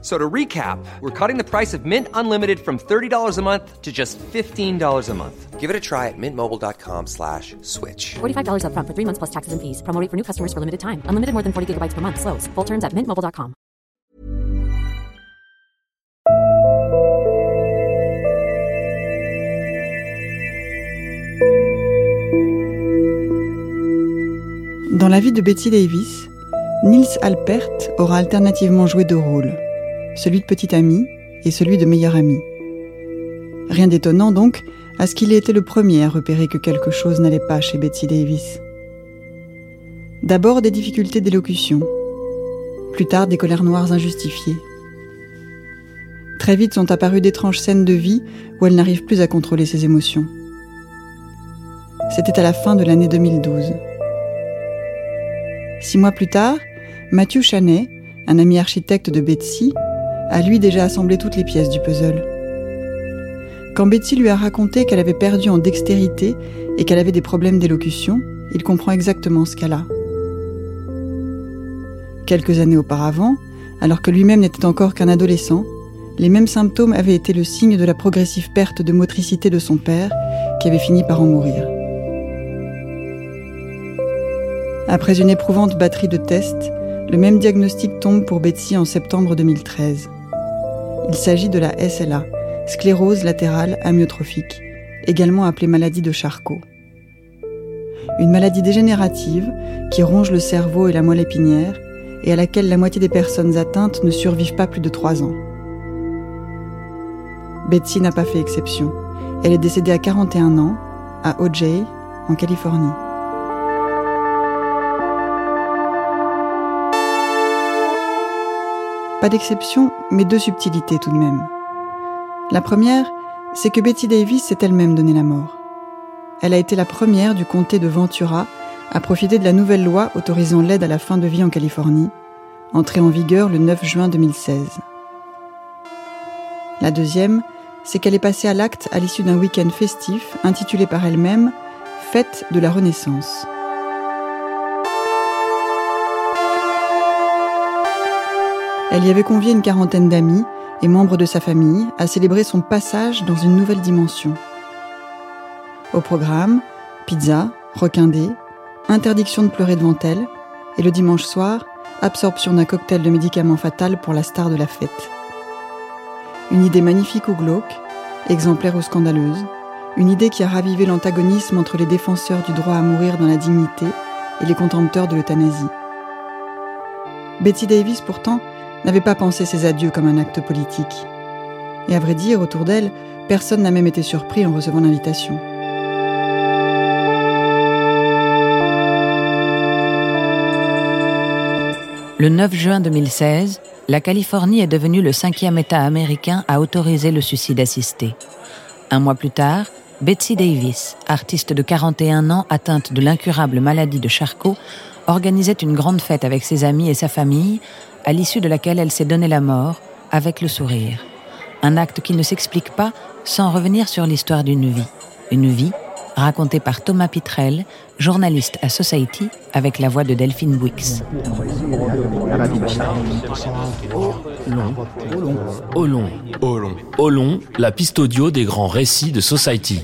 So to recap, we're cutting the price of Mint Unlimited from $30 a month to just $15 a month. Give it a try at mintmobile.com slash switch. $45 upfront for three months plus taxes and fees. Promo rate for new customers for limited time. Unlimited more than 40 gigabytes per month. Slows. Full terms at mintmobile.com. Dans la vie de Betty Davis, Niels Alpert aura alternativement joué deux rôles, celui de petit ami et celui de meilleur ami. Rien d'étonnant donc à ce qu'il ait été le premier à repérer que quelque chose n'allait pas chez Betty Davis. D'abord des difficultés d'élocution, plus tard des colères noires injustifiées. Très vite sont apparues d'étranges scènes de vie où elle n'arrive plus à contrôler ses émotions. C'était à la fin de l'année 2012. Six mois plus tard, Matthew Chanet, un ami architecte de Betsy, a lui déjà assemblé toutes les pièces du puzzle. Quand Betsy lui a raconté qu'elle avait perdu en dextérité et qu'elle avait des problèmes d'élocution, il comprend exactement ce qu'elle a. Quelques années auparavant, alors que lui-même n'était encore qu'un adolescent, les mêmes symptômes avaient été le signe de la progressive perte de motricité de son père, qui avait fini par en mourir. Après une éprouvante batterie de tests, le même diagnostic tombe pour Betsy en septembre 2013. Il s'agit de la SLA, sclérose latérale amyotrophique, également appelée maladie de Charcot. Une maladie dégénérative qui ronge le cerveau et la moelle épinière et à laquelle la moitié des personnes atteintes ne survivent pas plus de 3 ans. Betsy n'a pas fait exception. Elle est décédée à 41 ans, à OJ, en Californie. Pas d'exception, mais deux subtilités tout de même. La première, c'est que Betty Davis s'est elle-même donné la mort. Elle a été la première du comté de Ventura à profiter de la nouvelle loi autorisant l'aide à la fin de vie en Californie, entrée en vigueur le 9 juin 2016. La deuxième, c'est qu'elle est passée à l'acte à l'issue d'un week-end festif intitulé par elle-même Fête de la Renaissance. Elle y avait convié une quarantaine d'amis et membres de sa famille à célébrer son passage dans une nouvelle dimension. Au programme, pizza, requindé, interdiction de pleurer devant elle, et le dimanche soir, absorption d'un cocktail de médicaments fatal pour la star de la fête. Une idée magnifique ou glauque, exemplaire ou scandaleuse, une idée qui a ravivé l'antagonisme entre les défenseurs du droit à mourir dans la dignité et les contempteurs de l'euthanasie. Betty Davis, pourtant, n'avait pas pensé ses adieux comme un acte politique. Et à vrai dire, autour d'elle, personne n'a même été surpris en recevant l'invitation. Le 9 juin 2016, la Californie est devenue le cinquième État américain à autoriser le suicide assisté. Un mois plus tard, Betsy Davis, artiste de 41 ans atteinte de l'incurable maladie de Charcot, organisait une grande fête avec ses amis et sa famille, à l'issue de laquelle elle s'est donné la mort, avec le sourire. Un acte qui ne s'explique pas sans revenir sur l'histoire d'une vie. Une vie racontée par Thomas Pitrel, journaliste à Society, avec la voix de Delphine Bouix. Olon. Olon. Olon, la piste audio des grands récits de Society.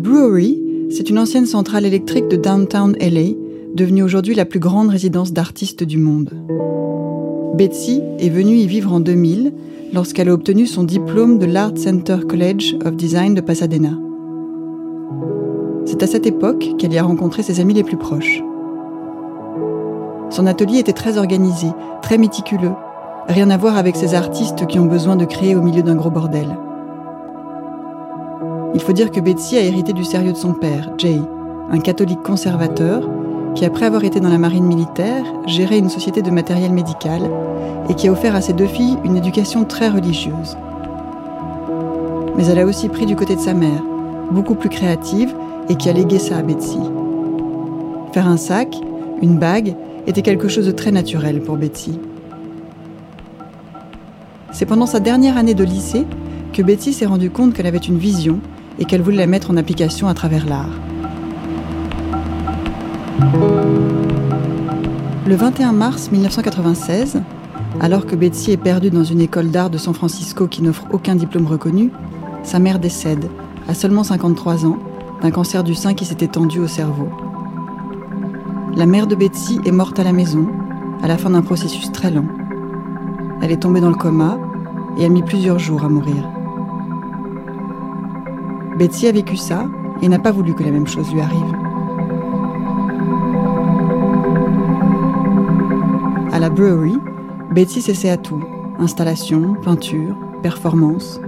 Brewery, c'est une ancienne centrale électrique de downtown LA, devenue aujourd'hui la plus grande résidence d'artistes du monde. Betsy est venue y vivre en 2000 lorsqu'elle a obtenu son diplôme de l'Art Center College of Design de Pasadena. C'est à cette époque qu'elle y a rencontré ses amis les plus proches. Son atelier était très organisé, très méticuleux, rien à voir avec ces artistes qui ont besoin de créer au milieu d'un gros bordel. Il faut dire que Betsy a hérité du sérieux de son père, Jay, un catholique conservateur, qui après avoir été dans la marine militaire, gérait une société de matériel médical et qui a offert à ses deux filles une éducation très religieuse. Mais elle a aussi pris du côté de sa mère, beaucoup plus créative et qui a légué ça à Betsy. Faire un sac, une bague, était quelque chose de très naturel pour Betsy. C'est pendant sa dernière année de lycée que Betsy s'est rendue compte qu'elle avait une vision et qu'elle voulait la mettre en application à travers l'art. Le 21 mars 1996, alors que Betsy est perdue dans une école d'art de San Francisco qui n'offre aucun diplôme reconnu, sa mère décède, à seulement 53 ans, d'un cancer du sein qui s'est étendu au cerveau. La mère de Betsy est morte à la maison, à la fin d'un processus très lent. Elle est tombée dans le coma et a mis plusieurs jours à mourir. Betsy a vécu ça et n'a pas voulu que la même chose lui arrive. À la brewery, Betsy s'essaie à tout installation, peinture, performance.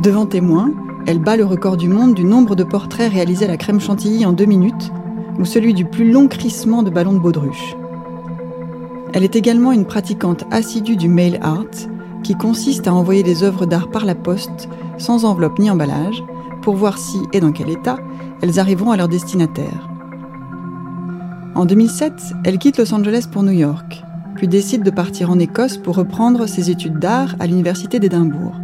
Devant témoins, elle bat le record du monde du nombre de portraits réalisés à la crème chantilly en deux minutes, ou celui du plus long crissement de ballon de baudruche. Elle est également une pratiquante assidue du mail art, qui consiste à envoyer des œuvres d'art par la poste, sans enveloppe ni emballage, pour voir si et dans quel état elles arriveront à leur destinataire. En 2007, elle quitte Los Angeles pour New York, puis décide de partir en Écosse pour reprendre ses études d'art à l'Université d'Édimbourg.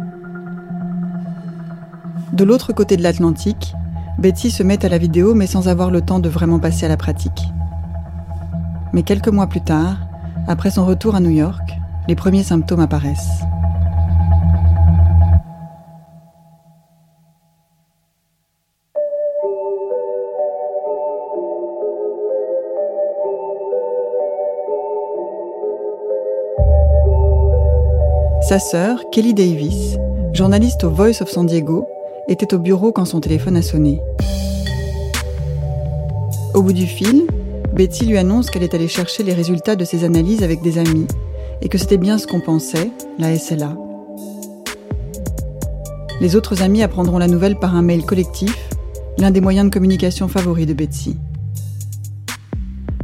De l'autre côté de l'Atlantique, Betty se met à la vidéo mais sans avoir le temps de vraiment passer à la pratique. Mais quelques mois plus tard, après son retour à New York, les premiers symptômes apparaissent. Sa sœur, Kelly Davis, journaliste au Voice of San Diego, était au bureau quand son téléphone a sonné. Au bout du fil, Betty lui annonce qu'elle est allée chercher les résultats de ses analyses avec des amis et que c'était bien ce qu'on pensait, la SLA. Les autres amis apprendront la nouvelle par un mail collectif, l'un des moyens de communication favoris de Betsy.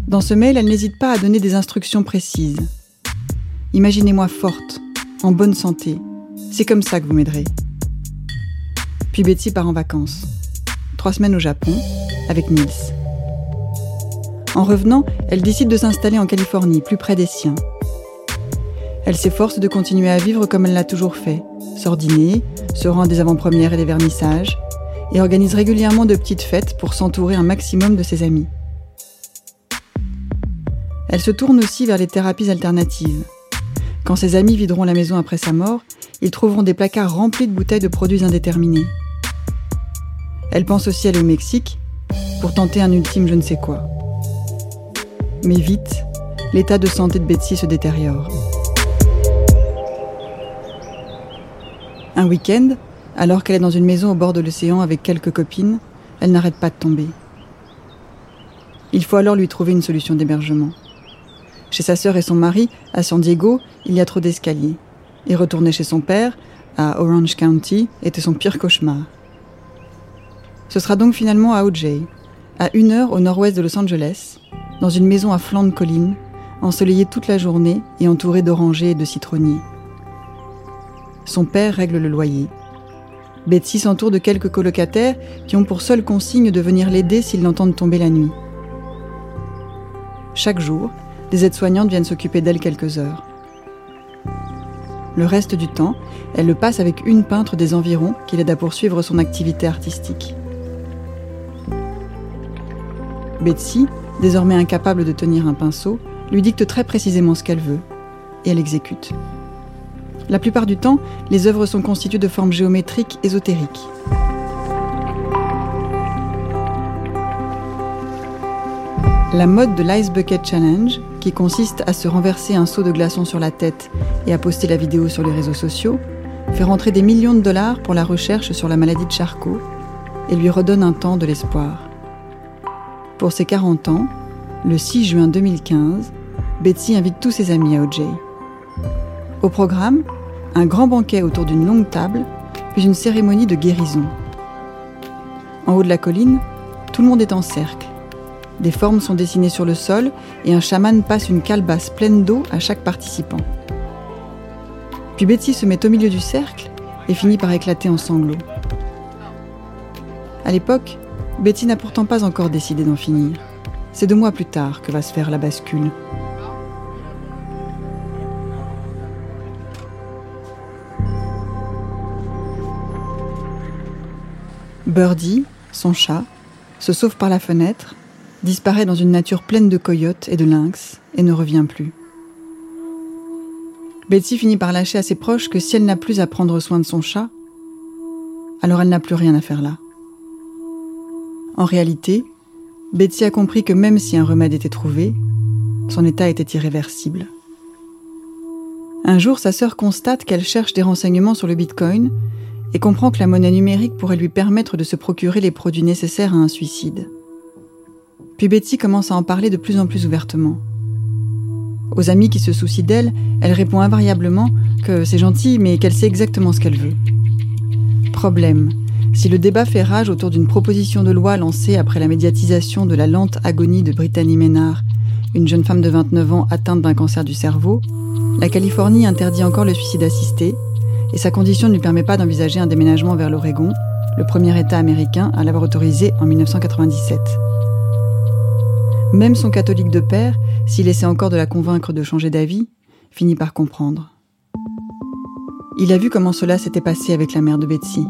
Dans ce mail, elle n'hésite pas à donner des instructions précises. Imaginez-moi forte, en bonne santé. C'est comme ça que vous m'aiderez. Puis Betsy part en vacances. Trois semaines au Japon, avec Nils. En revenant, elle décide de s'installer en Californie, plus près des siens. Elle s'efforce de continuer à vivre comme elle l'a toujours fait, sort dîner, se rend à des avant-premières et des vernissages, et organise régulièrement de petites fêtes pour s'entourer un maximum de ses amis. Elle se tourne aussi vers les thérapies alternatives. Quand ses amis videront la maison après sa mort, ils trouveront des placards remplis de bouteilles de produits indéterminés. Elle pense aussi aller au Mexique pour tenter un ultime je ne sais quoi. Mais vite, l'état de santé de Betsy se détériore. Un week-end, alors qu'elle est dans une maison au bord de l'océan avec quelques copines, elle n'arrête pas de tomber. Il faut alors lui trouver une solution d'hébergement. Chez sa sœur et son mari, à San Diego, il y a trop d'escaliers. Et retourner chez son père, à Orange County, était son pire cauchemar. Ce sera donc finalement à OJ, à une heure au nord-ouest de Los Angeles, dans une maison à flanc de colline, ensoleillée toute la journée et entourée d'orangers et de citronniers. Son père règle le loyer. Betsy s'entoure de quelques colocataires qui ont pour seule consigne de venir l'aider s'ils l'entendent tomber la nuit. Chaque jour, des aides-soignantes viennent s'occuper d'elle quelques heures. Le reste du temps, elle le passe avec une peintre des environs qui l'aide à poursuivre son activité artistique. Betsy, désormais incapable de tenir un pinceau, lui dicte très précisément ce qu'elle veut, et elle exécute. La plupart du temps, les œuvres sont constituées de formes géométriques ésotériques. La mode de l'Ice Bucket Challenge, qui consiste à se renverser un seau de glaçons sur la tête et à poster la vidéo sur les réseaux sociaux, fait rentrer des millions de dollars pour la recherche sur la maladie de Charcot et lui redonne un temps de l'espoir. Pour ses 40 ans, le 6 juin 2015, Betsy invite tous ses amis à OJ. Au programme, un grand banquet autour d'une longue table, puis une cérémonie de guérison. En haut de la colline, tout le monde est en cercle. Des formes sont dessinées sur le sol et un chaman passe une calebasse pleine d'eau à chaque participant. Puis Betsy se met au milieu du cercle et finit par éclater en sanglots. À l'époque, Betty n'a pourtant pas encore décidé d'en finir. C'est deux mois plus tard que va se faire la bascule. Birdie, son chat, se sauve par la fenêtre, disparaît dans une nature pleine de coyotes et de lynx et ne revient plus. Betsy finit par lâcher à ses proches que si elle n'a plus à prendre soin de son chat, alors elle n'a plus rien à faire là. En réalité, Betsy a compris que même si un remède était trouvé, son état était irréversible. Un jour, sa sœur constate qu'elle cherche des renseignements sur le Bitcoin et comprend que la monnaie numérique pourrait lui permettre de se procurer les produits nécessaires à un suicide. Puis Betsy commence à en parler de plus en plus ouvertement. Aux amis qui se soucient d'elle, elle répond invariablement que c'est gentil mais qu'elle sait exactement ce qu'elle veut. Problème. Si le débat fait rage autour d'une proposition de loi lancée après la médiatisation de la lente agonie de Brittany Ménard, une jeune femme de 29 ans atteinte d'un cancer du cerveau, la Californie interdit encore le suicide assisté et sa condition ne lui permet pas d'envisager un déménagement vers l'Oregon, le premier État américain à l'avoir autorisé en 1997. Même son catholique de père, s'il essaie encore de la convaincre de changer d'avis, finit par comprendre. Il a vu comment cela s'était passé avec la mère de Betsy.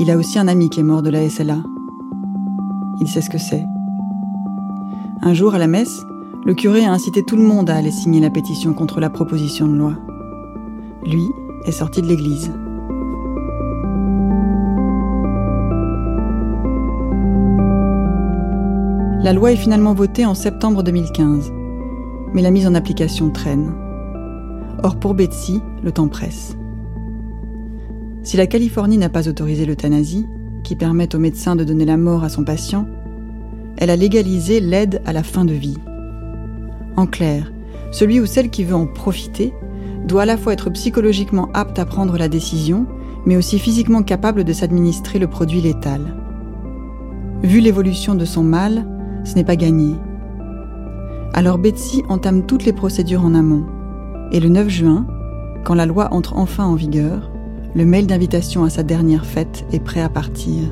Il a aussi un ami qui est mort de la SLA. Il sait ce que c'est. Un jour, à la messe, le curé a incité tout le monde à aller signer la pétition contre la proposition de loi. Lui, est sorti de l'église. La loi est finalement votée en septembre 2015, mais la mise en application traîne. Or pour Betsy, le temps presse. Si la Californie n'a pas autorisé l'euthanasie, qui permet au médecin de donner la mort à son patient, elle a légalisé l'aide à la fin de vie. En clair, celui ou celle qui veut en profiter doit à la fois être psychologiquement apte à prendre la décision, mais aussi physiquement capable de s'administrer le produit létal. Vu l'évolution de son mal, ce n'est pas gagné. Alors Betsy entame toutes les procédures en amont. Et le 9 juin, quand la loi entre enfin en vigueur, le mail d'invitation à sa dernière fête est prêt à partir.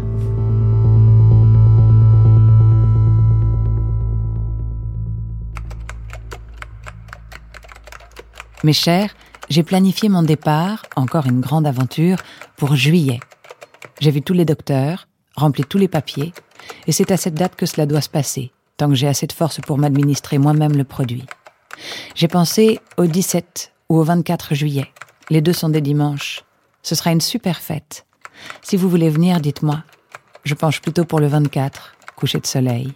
Mes chers, j'ai planifié mon départ, encore une grande aventure, pour juillet. J'ai vu tous les docteurs, rempli tous les papiers, et c'est à cette date que cela doit se passer, tant que j'ai assez de force pour m'administrer moi-même le produit. J'ai pensé au 17 ou au 24 juillet. Les deux sont des dimanches. Ce sera une super fête. Si vous voulez venir, dites-moi. Je penche plutôt pour le 24, coucher de soleil.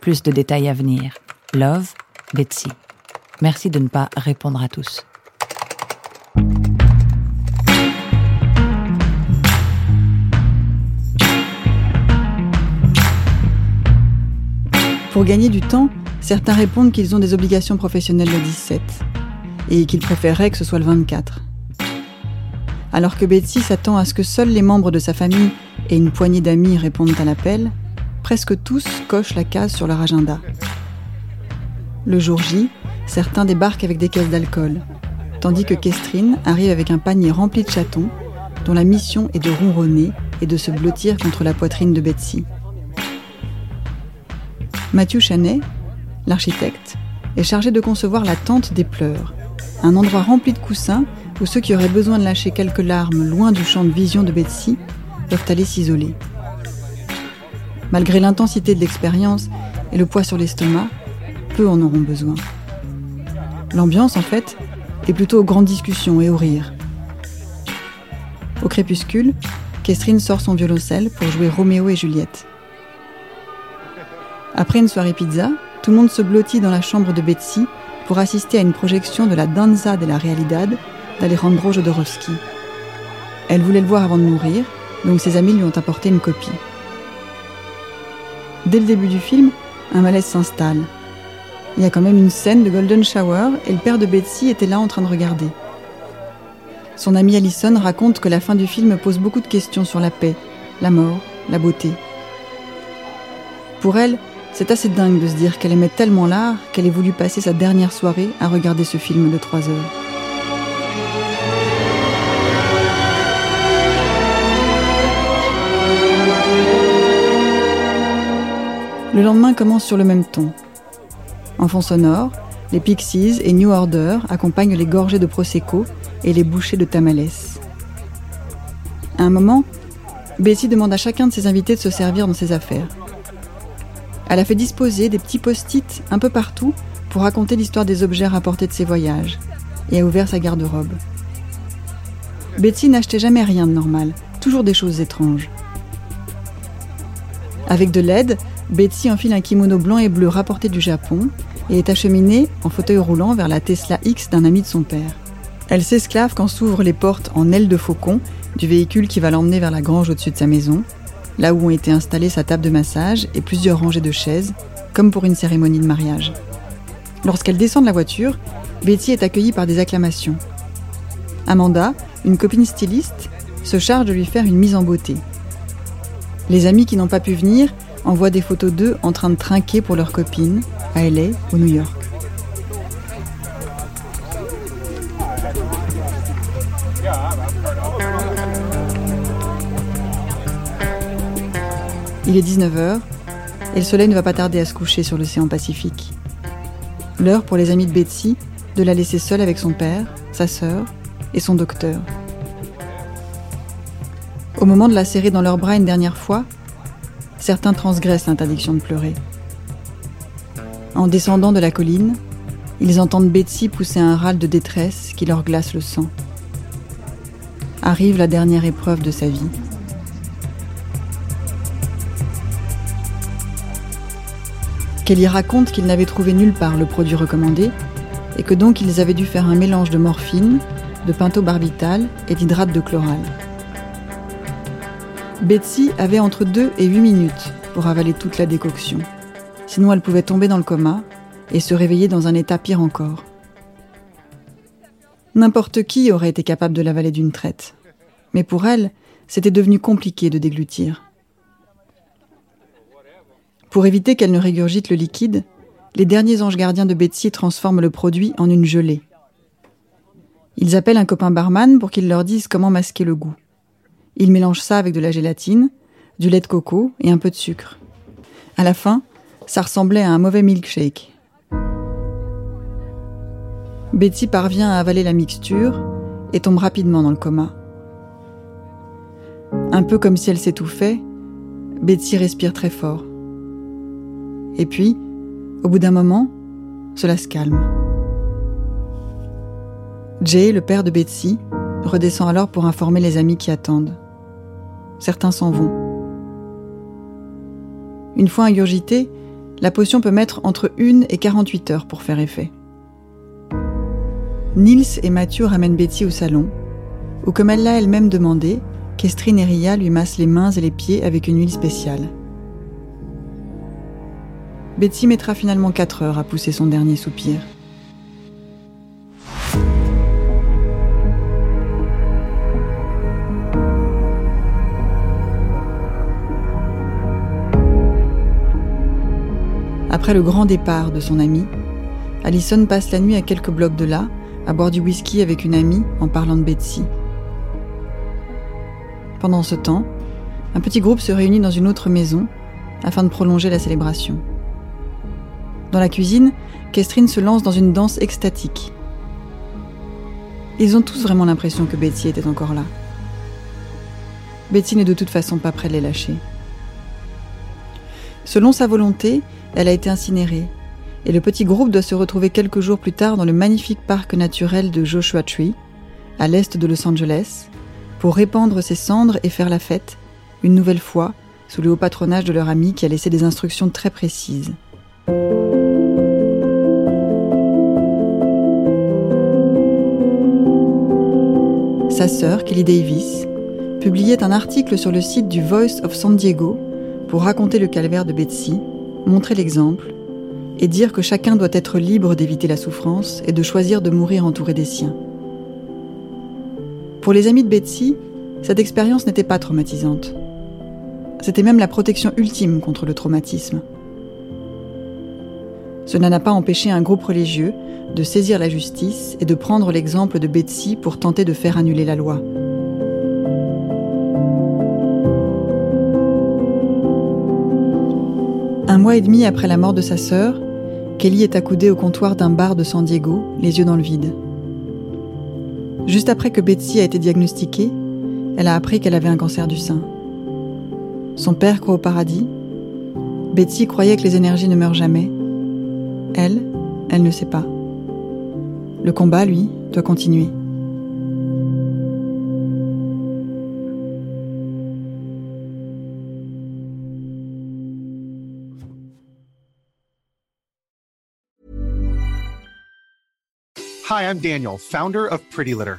Plus de détails à venir. Love, Betsy. Merci de ne pas répondre à tous. Pour gagner du temps, certains répondent qu'ils ont des obligations professionnelles le 17 et qu'ils préféreraient que ce soit le 24. Alors que Betsy s'attend à ce que seuls les membres de sa famille et une poignée d'amis répondent à l'appel, presque tous cochent la case sur leur agenda. Le jour J, certains débarquent avec des caisses d'alcool, tandis que Kestrine arrive avec un panier rempli de chatons, dont la mission est de ronronner et de se blottir contre la poitrine de Betsy. Mathieu Chanet, l'architecte, est chargé de concevoir la tente des pleurs, un endroit rempli de coussins où ceux qui auraient besoin de lâcher quelques larmes loin du champ de vision de Betsy peuvent aller s'isoler. Malgré l'intensité de l'expérience et le poids sur l'estomac, peu en auront besoin. L'ambiance, en fait, est plutôt aux grandes discussions et aux rires. Au crépuscule, Kestrine sort son violoncelle pour jouer Roméo et Juliette. Après une soirée pizza, tout le monde se blottit dans la chambre de Betsy pour assister à une projection de la Danza de la Realidad d'Alejandro Jodorowsky. Elle voulait le voir avant de mourir, donc ses amis lui ont apporté une copie. Dès le début du film, un malaise s'installe. Il y a quand même une scène de Golden Shower et le père de Betsy était là en train de regarder. Son amie Allison raconte que la fin du film pose beaucoup de questions sur la paix, la mort, la beauté. Pour elle, C'est assez dingue de se dire qu'elle aimait tellement l'art qu'elle ait voulu passer sa dernière soirée à regarder ce film de trois heures. Le lendemain commence sur le même ton. En fond sonore, les Pixies et New Order accompagnent les gorgées de Prosecco et les bouchées de tamales. À un moment, Bessie demande à chacun de ses invités de se servir dans ses affaires. Elle a fait disposer des petits post-it un peu partout pour raconter l'histoire des objets rapportés de ses voyages et a ouvert sa garde-robe. Betsy n'achetait jamais rien de normal, toujours des choses étranges. Avec de l'aide, Betsy enfile un kimono blanc et bleu rapporté du Japon et est acheminée en fauteuil roulant vers la Tesla X d'un ami de son père. Elle s'esclave quand s'ouvrent les portes en aile de faucon du véhicule qui va l'emmener vers la grange au-dessus de sa maison, là où ont été installées sa table de massage et plusieurs rangées de chaises, comme pour une cérémonie de mariage. Lorsqu'elle descend de la voiture, Betty est accueillie par des acclamations. Amanda, une copine styliste, se charge de lui faire une mise en beauté. Les amis qui n'ont pas pu venir envoient des photos d'eux en train de trinquer pour leur copine à LA ou New York. Il est 19h et le soleil ne va pas tarder à se coucher sur l'océan Pacifique. L'heure pour les amis de Betsy de la laisser seule avec son père, sa sœur et son docteur. Au moment de la serrer dans leurs bras une dernière fois, certains transgressent l'interdiction de pleurer. En descendant de la colline, ils entendent Betsy pousser un râle de détresse qui leur glace le sang. Arrive la dernière épreuve de sa vie. Kelly raconte qu'ils n'avaient trouvé nulle part le produit recommandé et que donc ils avaient dû faire un mélange de morphine, de pentobarbital et d'hydrate de chloral. Betsy avait entre 2 et 8 minutes pour avaler toute la décoction. Sinon elle pouvait tomber dans le coma et se réveiller dans un état pire encore. N'importe qui aurait été capable de l'avaler d'une traite. Mais pour elle, c'était devenu compliqué de déglutir. Pour éviter qu'elle ne régurgite le liquide, les derniers anges gardiens de Betsy transforment le produit en une gelée. Ils appellent un copain barman pour qu'il leur dise comment masquer le goût. Ils mélangent ça avec de la gélatine, du lait de coco et un peu de sucre. À la fin, ça ressemblait à un mauvais milkshake. Betsy parvient à avaler la mixture et tombe rapidement dans le coma. Un peu comme si elle s'étouffait, Betsy respire très fort. Et puis, au bout d'un moment, cela se calme. Jay, le père de Betsy, redescend alors pour informer les amis qui attendent. Certains s'en vont. Une fois ingurgitée, la potion peut mettre entre 1 et 48 heures pour faire effet. Nils et Mathieu ramènent Betty au salon, où comme elle l'a elle-même demandé, Kestrine et Ria lui massent les mains et les pieds avec une huile spéciale. Betsy mettra finalement 4 heures à pousser son dernier soupir. Après le grand départ de son ami, Allison passe la nuit à quelques blocs de là, à boire du whisky avec une amie en parlant de Betsy. Pendant ce temps, un petit groupe se réunit dans une autre maison afin de prolonger la célébration. Dans la cuisine, Kestrine se lance dans une danse extatique. Ils ont tous vraiment l'impression que Betsy était encore là. Betsy n'est de toute façon pas près de les lâcher. Selon sa volonté, elle a été incinérée, et le petit groupe doit se retrouver quelques jours plus tard dans le magnifique parc naturel de Joshua Tree, à l'est de Los Angeles, pour répandre ses cendres et faire la fête, une nouvelle fois, sous le haut patronage de leur ami qui a laissé des instructions très précises. Sa sœur, Kelly Davis, publiait un article sur le site du Voice of San Diego pour raconter le calvaire de Betsy, montrer l'exemple et dire que chacun doit être libre d'éviter la souffrance et de choisir de mourir entouré des siens. Pour les amis de Betsy, cette expérience n'était pas traumatisante. C'était même la protection ultime contre le traumatisme. Cela n'a pas empêché un groupe religieux de saisir la justice et de prendre l'exemple de Betsy pour tenter de faire annuler la loi. Un mois et demi après la mort de sa sœur, Kelly est accoudée au comptoir d'un bar de San Diego, les yeux dans le vide. Juste après que Betsy a été diagnostiquée, elle a appris qu'elle avait un cancer du sein. Son père croit au paradis. Betsy croyait que les énergies ne meurent jamais. Elle, elle ne sait pas. Le combat, lui, doit continuer. Hi, I'm Daniel, founder of Pretty Litter.